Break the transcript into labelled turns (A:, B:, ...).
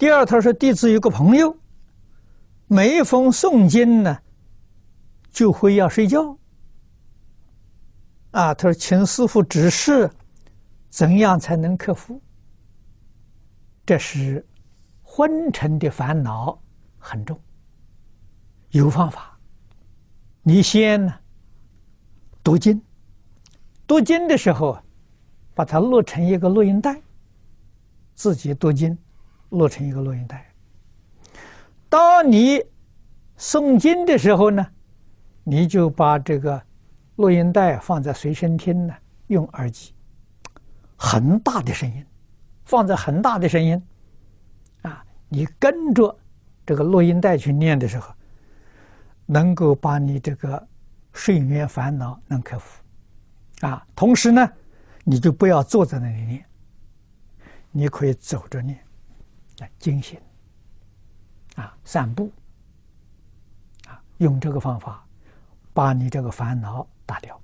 A: 第二，他说弟子有个朋友，每逢诵经呢，就会要睡觉。啊，他说请师傅指示，怎样才能克服？这是昏沉的烦恼很重，有方法。你先呢读经，读经的时候，把它录成一个录音带，自己读经，录成一个录音带。当你诵经的时候呢，你就把这个录音带放在随身听呢，用耳机，很大的声音。放在很大的声音，啊，你跟着这个录音带去念的时候，能够把你这个睡眠烦恼能克服，啊，同时呢，你就不要坐在那里念，你可以走着念，来进行，啊，散步，啊，用这个方法把你这个烦恼打掉。